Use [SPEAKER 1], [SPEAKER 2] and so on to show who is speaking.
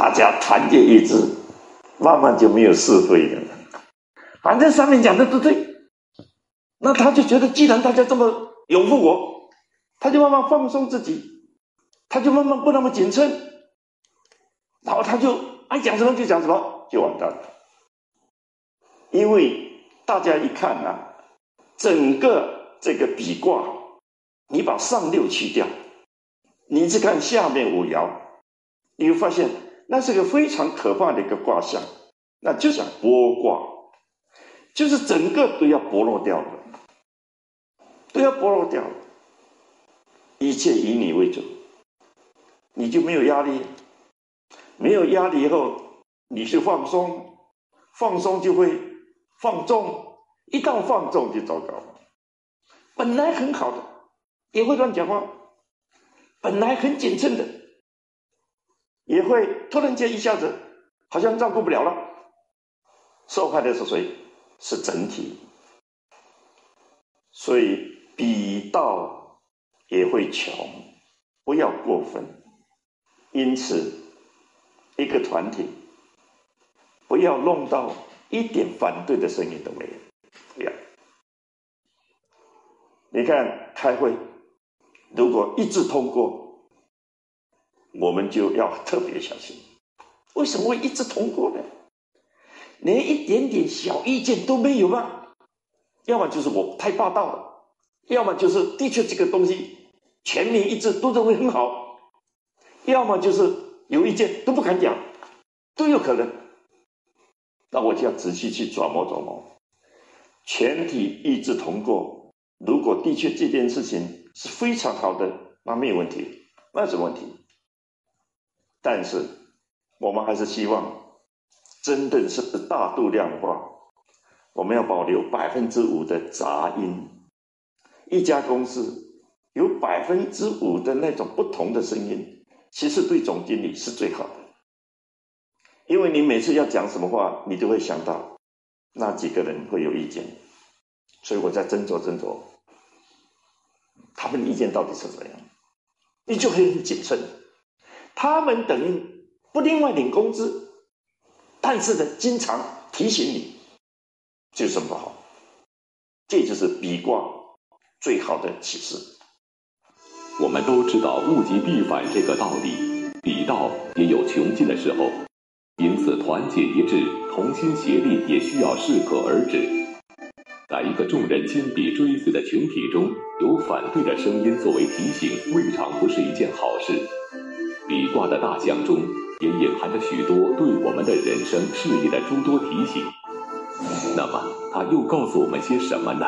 [SPEAKER 1] 大家团结一致，慢慢就没有是非了。反正上面讲的都对，那他就觉得，既然大家这么拥护我，他就慢慢放松自己，他就慢慢不那么谨慎，然后他就爱讲什么就讲什么，就完蛋了。因为大家一看呐，整个这个比卦，你把上六去掉，你去看下面五爻，你会发现那是个非常可怕的一个卦象，那就像剥卦。就是整个都要剥落掉了，都要剥落掉了，一切以你为主，你就没有压力，没有压力以后，你是放松，放松就会放纵，一旦放纵就糟糕。本来很好的，也会乱讲话，本来很谨慎的，也会突然间一下子好像照顾不了了，受害的是谁？是整体，所以比道也会穷，不要过分。因此，一个团体不要弄到一点反对的声音都没有。不要，你看开会，如果一致通过，我们就要特别小心。为什么会一致通过呢？连一点点小意见都没有吗？要么就是我太霸道了，要么就是的确这个东西全民一致都认为很好，要么就是有意见都不敢讲，都有可能。那我就要仔细去琢磨琢磨，全体一致通过。如果的确这件事情是非常好的，那没有问题，那什么问题？但是我们还是希望。真的是大度量化，我们要保留百分之五的杂音。一家公司有百分之五的那种不同的声音，其实对总经理是最好的，因为你每次要讲什么话，你都会想到那几个人会有意见，所以我在斟酌斟酌，他们的意见到底是怎样，你就可以很谨慎。他们等于不另外领工资。但是呢，经常提醒你，就是不好。这就是比卦最好的启示。
[SPEAKER 2] 我们都知道物极必反这个道理，比道也有穷尽的时候，因此团结一致、同心协力也需要适可而止。在一个众人坚壁追随的群体中，有反对的声音作为提醒，未尝不是一件好事。比卦的大象中。也隐含着许多对我们的人生、事业的诸多提醒。那么，它又告诉我们些什么呢？